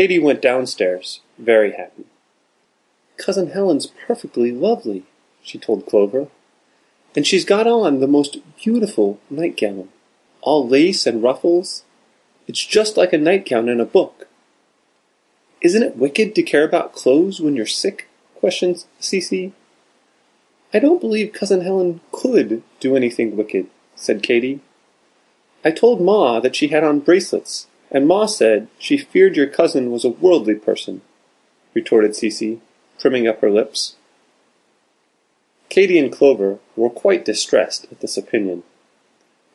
Katy went downstairs, very happy. Cousin Helen's perfectly lovely, she told Clover. And she's got on the most beautiful nightgown, all lace and ruffles. It's just like a nightgown in a book. Isn't it wicked to care about clothes when you're sick? questioned Cecy. I don't believe Cousin Helen could do anything wicked, said Katy. I told Ma that she had on bracelets, and Ma said she feared your cousin was a worldly person, retorted Cecy, trimming up her lips. Katy and Clover were quite distressed at this opinion.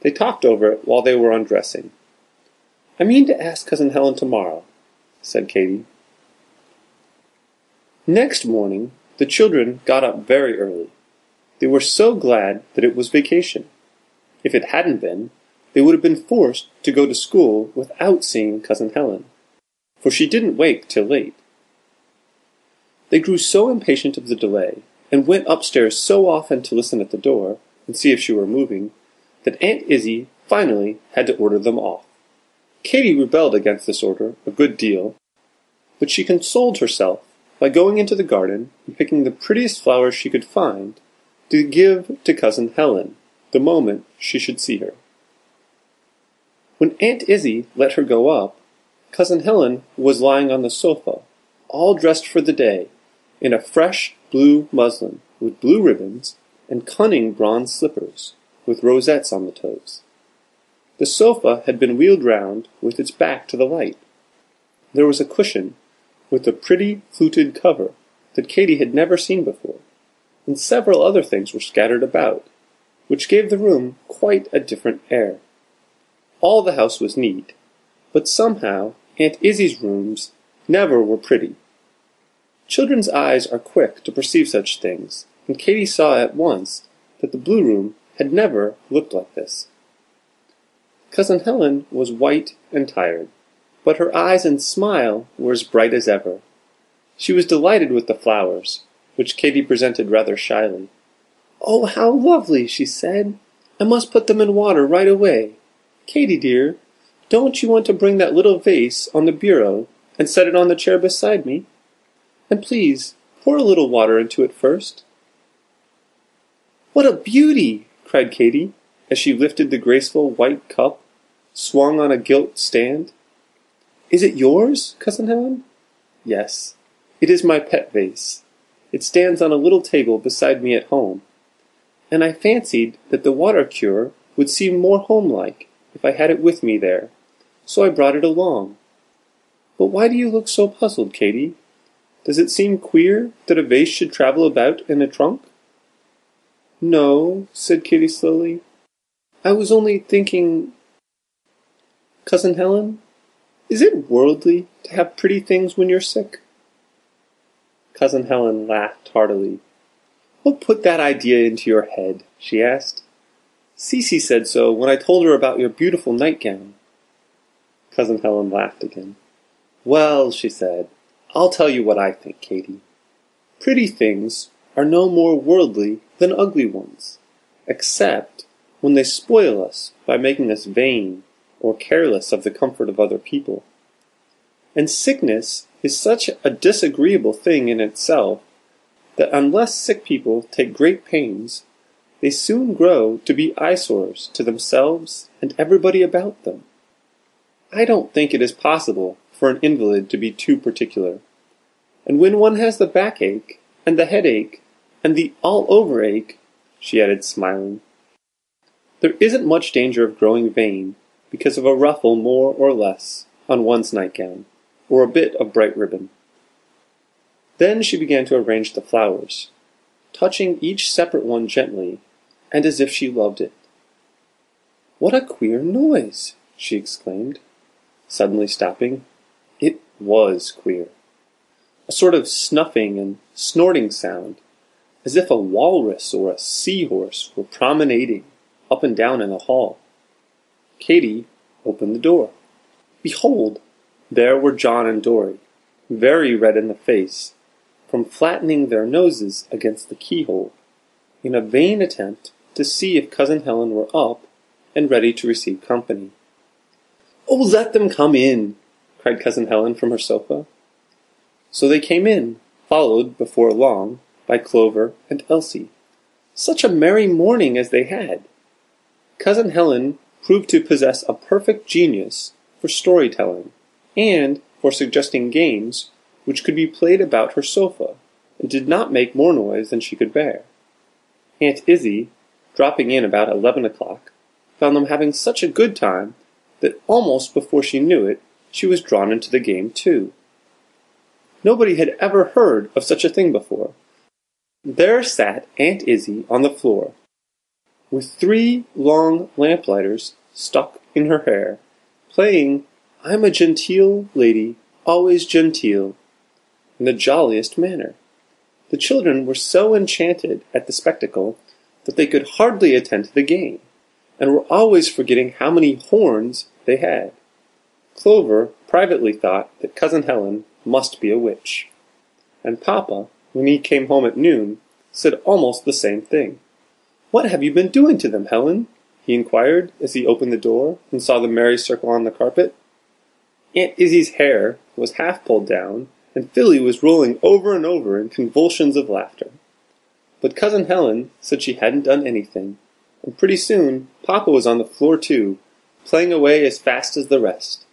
They talked over it while they were undressing. I mean to ask Cousin Helen tomorrow, said Katy. Next morning, the children got up very early. They were so glad that it was vacation. If it hadn't been, they would have been forced to go to school without seeing Cousin Helen, for she didn't wake till late. They grew so impatient of the delay, and went upstairs so often to listen at the door and see if she were moving, that Aunt Izzie finally had to order them off. Katy rebelled against this order a good deal, but she consoled herself by going into the garden and picking the prettiest flowers she could find to give to Cousin Helen the moment she should see her. When Aunt Izzie let her go up, Cousin Helen was lying on the sofa, all dressed for the day, in a fresh blue muslin with blue ribbons and cunning bronze slippers with rosettes on the toes. The sofa had been wheeled round with its back to the light. There was a cushion with a pretty fluted cover that Katy had never seen before, and several other things were scattered about, which gave the room quite a different air. All the house was neat, but somehow Aunt Izzie's rooms never were pretty. Children's eyes are quick to perceive such things, and Katy saw at once that the blue room had never looked like this. Cousin Helen was white and tired but her eyes and smile were as bright as ever. She was delighted with the flowers, which Katy presented rather shyly. Oh, how lovely, she said. I must put them in water right away. Katy, dear, don't you want to bring that little vase on the bureau and set it on the chair beside me? And please, pour a little water into it first. What a beauty! cried Katy, as she lifted the graceful white cup, swung on a gilt stand. Is it yours, Cousin Helen? Yes. It is my pet vase. It stands on a little table beside me at home. And I fancied that the water cure would seem more homelike if I had it with me there, so I brought it along. But why do you look so puzzled, Katy? Does it seem queer that a vase should travel about in a trunk? No, said Katy slowly. I was only thinking. Cousin Helen, is it worldly to have pretty things when you're sick? Cousin Helen laughed heartily. What put that idea into your head? she asked. Cecy said so when I told her about your beautiful nightgown. Cousin Helen laughed again. Well, she said, I'll tell you what I think, Katy. Pretty things are no more worldly than ugly ones, except when they spoil us by making us vain or careless of the comfort of other people. And sickness is such a disagreeable thing in itself that unless sick people take great pains, they soon grow to be eyesores to themselves and everybody about them. I don't think it is possible for an invalid to be too particular. And when one has the backache, and the headache, and the all over ache, she added, smiling, there isn't much danger of growing vain because of a ruffle more or less on one's nightgown, or a bit of bright ribbon. Then she began to arrange the flowers, touching each separate one gently, and as if she loved it. What a queer noise! she exclaimed, suddenly stopping. It was queer. A sort of snuffing and snorting sound, as if a walrus or a seahorse were promenading up and down in the hall. Katy opened the door. Behold, there were John and Dorry, very red in the face, from flattening their noses against the keyhole, in a vain attempt to see if Cousin Helen were up and ready to receive company. Oh, let them come in, cried Cousin Helen from her sofa. So they came in, followed, before long, by Clover and Elsie. Such a merry morning as they had! Cousin Helen proved to possess a perfect genius for story-telling, and for suggesting games which could be played about her sofa, and did not make more noise than she could bear. Aunt Izzie, dropping in about eleven o'clock, found them having such a good time that almost before she knew it, she was drawn into the game too. Nobody had ever heard of such a thing before. There sat Aunt Izzie on the floor, with three long lamplighters stuck in her hair, playing I'm a genteel lady, always genteel, in the jolliest manner. The children were so enchanted at the spectacle that they could hardly attend to the game, and were always forgetting how many horns they had. Clover privately thought that Cousin Helen must be a witch, and Papa, when he came home at noon, said almost the same thing. What have you been doing to them, Helen? he inquired as he opened the door and saw the merry circle on the carpet. Aunt Izzie's hair was half pulled down, and Philly was rolling over and over in convulsions of laughter. But Cousin Helen said she hadn't done anything, and pretty soon Papa was on the floor too, playing away as fast as the rest.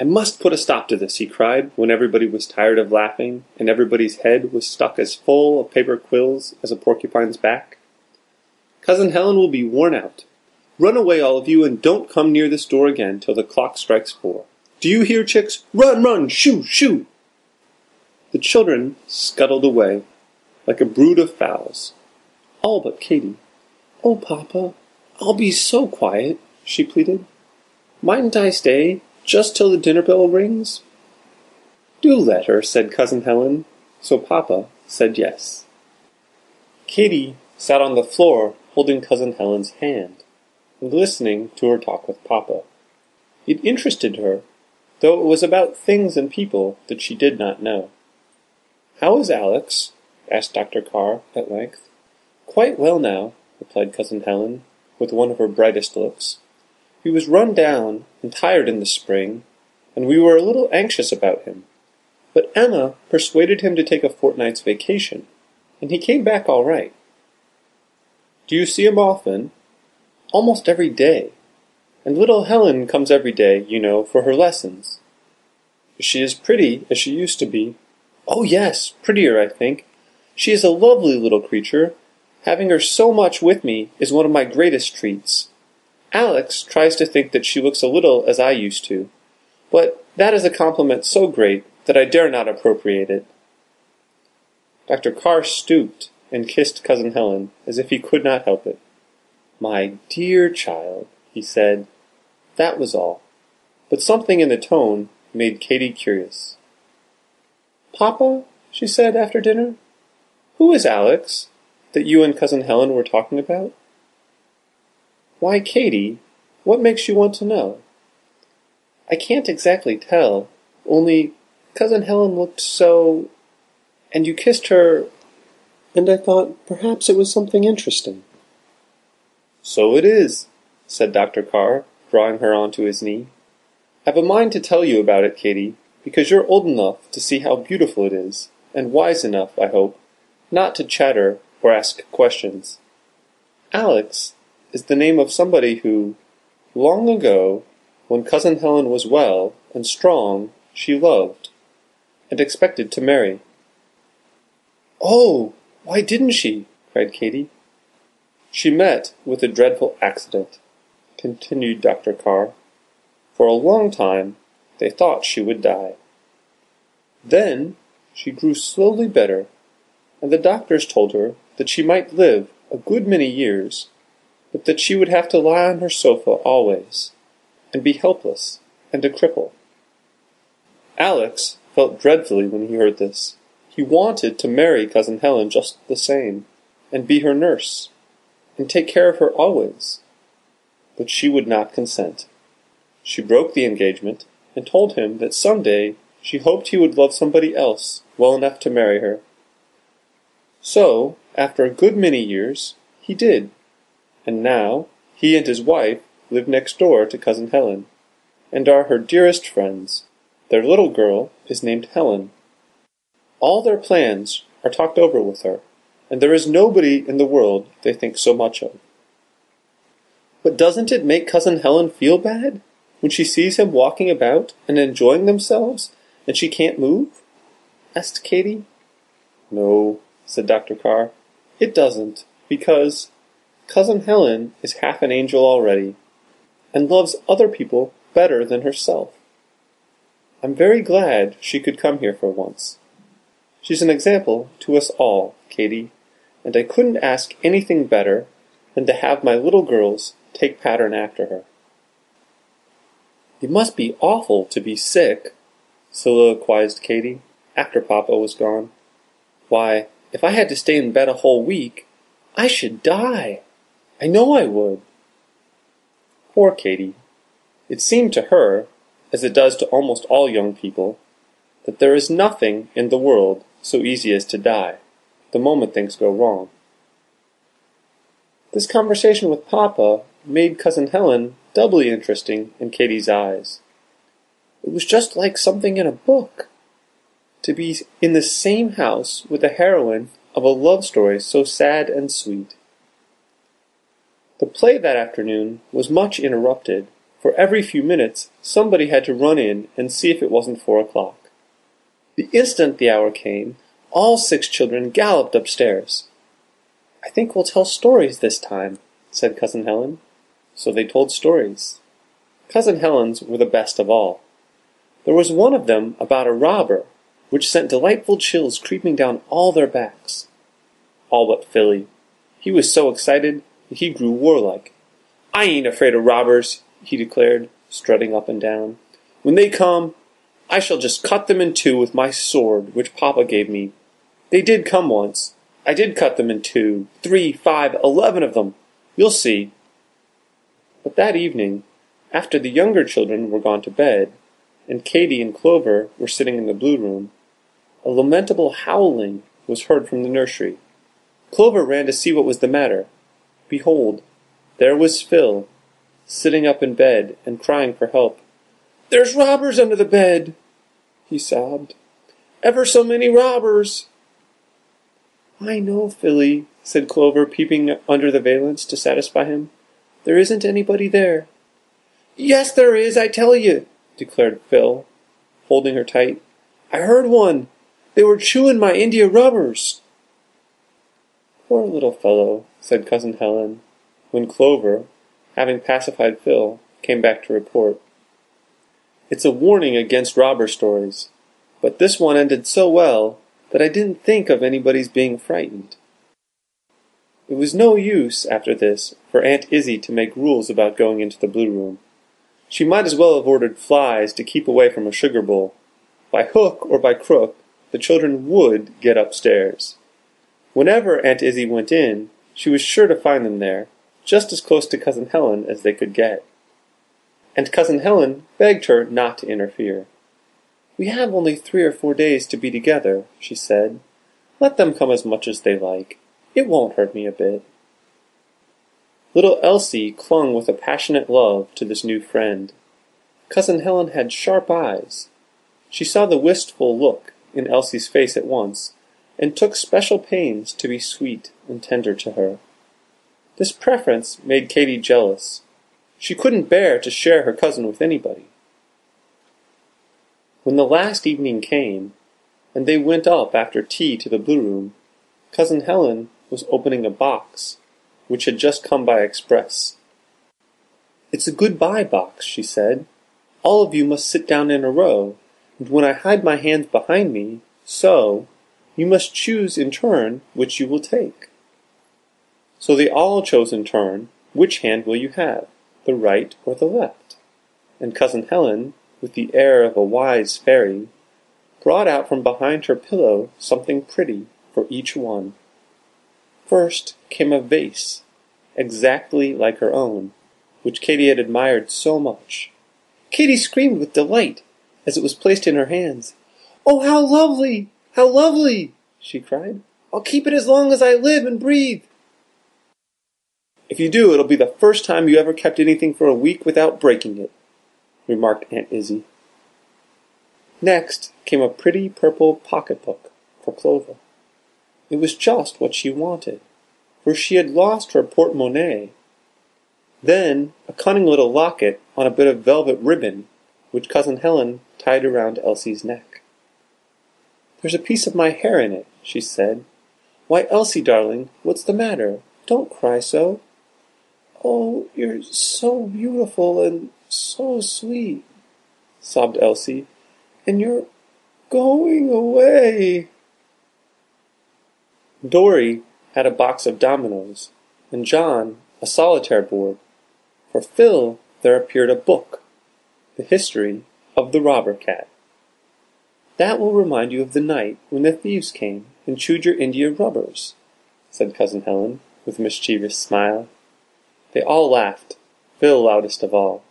I must put a stop to this, he cried, when everybody was tired of laughing, and everybody's head was stuck as full of paper quills as a porcupine's back. Cousin Helen will be worn out. Run away, all of you, and don't come near this door again till the clock strikes four. Do you hear, chicks? Run, run, shoo, shoo! The children scuttled away like a brood of fowls, all but Katy. Oh, Papa, I'll be so quiet, she pleaded. Mightn't I stay just till the dinner bell rings? Do let her, said Cousin Helen, so Papa said yes. Katy sat on the floor holding Cousin Helen's hand, and listening to her talk with Papa. It interested her, though it was about things and people that she did not know. How is Alex? Asked Dr. Carr at length. Quite well now, replied Cousin Helen, with one of her brightest looks. He was run down and tired in the spring, and we were a little anxious about him. But Emma persuaded him to take a fortnight's vacation, and he came back all right. Do you see him often? Almost every day. And little Helen comes every day, you know, for her lessons. Is she as pretty as she used to be? Oh, yes, prettier, I think. She is a lovely little creature. Having her so much with me is one of my greatest treats. Alex tries to think that she looks a little as I used to, but that is a compliment so great that I dare not appropriate it. Dr. Carr stooped and kissed Cousin Helen as if he could not help it. My dear child, he said. That was all. But something in the tone made Katy curious. Papa, she said after dinner, who is Alex that you and Cousin Helen were talking about? Why, Katy, what makes you want to know? I can't exactly tell, only Cousin Helen looked so. and you kissed her, and I thought perhaps it was something interesting. So it is, said Dr. Carr, drawing her onto his knee. I've a mind to tell you about it, Katy, because you're old enough to see how beautiful it is, and wise enough, I hope, not to chatter or ask questions. Alex is the name of somebody who, long ago, when Cousin Helen was well and strong, she loved, and expected to marry. Oh, why didn't she? cried Katy. She met with a dreadful accident, continued Dr. Carr. For a long time they thought she would die. Then she grew slowly better, and the doctors told her that she might live a good many years, but that she would have to lie on her sofa always, and be helpless and a cripple. Alex felt dreadfully when he heard this. He wanted to marry Cousin Helen just the same, and be her nurse, and take care of her always. But she would not consent. She broke the engagement, and told him that some day she hoped he would love somebody else well enough to marry her. So, after a good many years, he did, and now he and his wife live next door to Cousin Helen, and are her dearest friends, Their little girl is named Helen. All their plans are talked over with her, and there is nobody in the world they think so much of. But doesn't it make Cousin Helen feel bad when she sees him walking about and enjoying themselves, and she can't move? asked Katy. No, said Dr. Carr, it doesn't, because Cousin Helen is half an angel already, and loves other people better than herself. I'm very glad she could come here for once. She's an example to us all, Katy, and I couldn't ask anything better than to have my little girls take pattern after her. It must be awful to be sick, soliloquized Katy, after Papa was gone. Why, if I had to stay in bed a whole week, I should die. I know I would. Poor Katy. It seemed to her, as it does to almost all young people, that there is nothing in the world so easy as to die, the moment things go wrong. This conversation with Papa made Cousin Helen doubly interesting in Katy's eyes. It was just like something in a book. To be in the same house with the heroine of a love story so sad and sweet. The play that afternoon was much interrupted, for every few minutes somebody had to run in and see if it wasn't four o'clock. The instant the hour came, all six children galloped upstairs. I think we'll tell stories this time, said Cousin Helen. So they told stories. Cousin Helen's were the best of all. There was one of them about a robber, which sent delightful chills creeping down all their backs. All but Philly. He was so excited that he grew warlike. I ain't afraid of robbers, he declared, strutting up and down. When they come, I shall just cut them in two with my sword, which Papa gave me. They did come once. I did cut them in two, three, five, eleven of them. You'll see. But that evening, after the younger children were gone to bed, and Katy and Clover were sitting in the blue room, a lamentable howling was heard from the nursery. Clover ran to see what was the matter. Behold, there was Phil, sitting up in bed and crying for help. There's robbers under the bed, he sobbed. Ever so many robbers. I know, Philly, said Clover, peeping under the valance to satisfy him. There isn't anybody there. Yes, there is, I tell you, declared Phil, holding her tight. I heard one. They were chewing my India rubbers. Poor little fellow, said Cousin Helen, when Clover, having pacified Phil, came back to report. It's a warning against robber stories, but this one ended so well that I didn't think of anybody's being frightened. It was no use, after this, for Aunt Izzie to make rules about going into the blue room. She might as well have ordered flies to keep away from a sugar bowl. By hook or by crook, the children would get upstairs. Whenever Aunt Izzie went in, she was sure to find them there, just as close to Cousin Helen as they could get. And Cousin Helen begged her not to interfere. We have only three or four days to be together, she said. Let them come as much as they like. It won't hurt me a bit. Little Elsie clung with a passionate love to this new friend. Cousin Helen had sharp eyes. She saw the wistful look in Elsie's face at once, and took special pains to be sweet and tender to her. This preference made Katy jealous. She couldn't bear to share her cousin with anybody. When the last evening came, and they went up after tea to the blue room, Cousin Helen was opening a box, which had just come by express. It's a good-bye box, she said. All of you must sit down in a row, and when I hide my hands behind me, so, you must choose in turn which you will take. So they all chose in turn, which hand will you have, the right or the left? And Cousin Helen, with the air of a wise fairy, brought out from behind her pillow something pretty for each one. First came a vase, exactly like her own, which Katy had admired so much. Katy screamed with delight as it was placed in her hands. Oh, how lovely! How lovely! she cried. I'll keep it as long as I live and breathe. If you do, it'll be the first time you ever kept anything for a week without breaking it, remarked Aunt Izzie. Next came a pretty purple pocketbook for Clover. It was just what she wanted, for she had lost her porte-monnaie. Then a cunning little locket on a bit of velvet ribbon, which Cousin Helen tied around Elsie's neck. There's a piece of my hair in it, she said. Why, Elsie, darling, what's the matter? Don't cry so. Oh, you're so beautiful and so sweet, sobbed Elsie, and you're going away. Dorry had a box of dominoes, and John a solitaire board. For Phil there appeared a book, The History of the Robber Cat. That will remind you of the night when the thieves came and chewed your India rubbers, said Cousin Helen, with a mischievous smile. They all laughed, Phil loudest of all.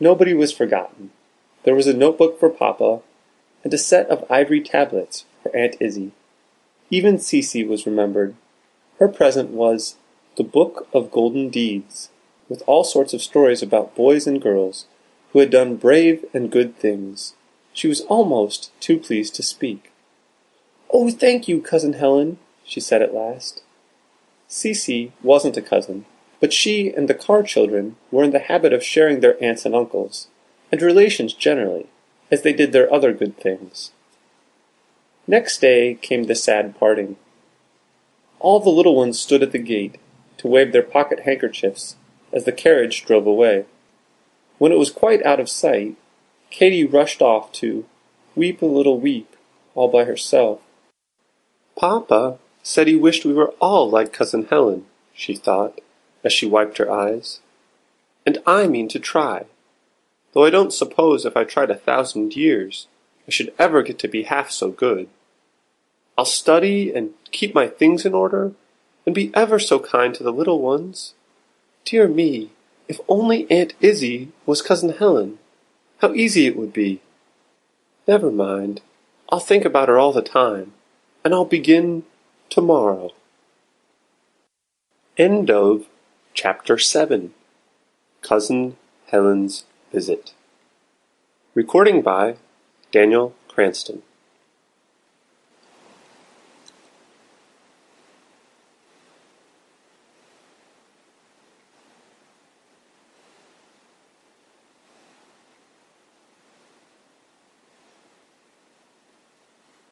Nobody was forgotten. There was a notebook for Papa, and a set of ivory tablets for Aunt Izzie. Even Cecy was remembered. Her present was the Book of Golden Deeds, with all sorts of stories about boys and girls who had done brave and good things. She was almost too pleased to speak. Oh, thank you, Cousin Helen, she said at last. Cecy wasn't a cousin, but she and the Carr children were in the habit of sharing their aunts and uncles, and relations generally, as they did their other good things. Next day came the sad parting. All the little ones stood at the gate to wave their pocket handkerchiefs as the carriage drove away. When it was quite out of sight, Katy rushed off to weep a little weep all by herself. Papa said he wished we were all like Cousin Helen, she thought, as she wiped her eyes. And I mean to try, though I don't suppose if I tried a thousand years I should ever get to be half so good. I'll study and keep my things in order, and be ever so kind to the little ones. Dear me, if only Aunt Izzie was Cousin Helen! How easy it would be! Never mind. I'll think about her all the time, and I'll begin tomorrow. End of Chapter 7 Cousin Helen's Visit. Recording by Daniel Cranston.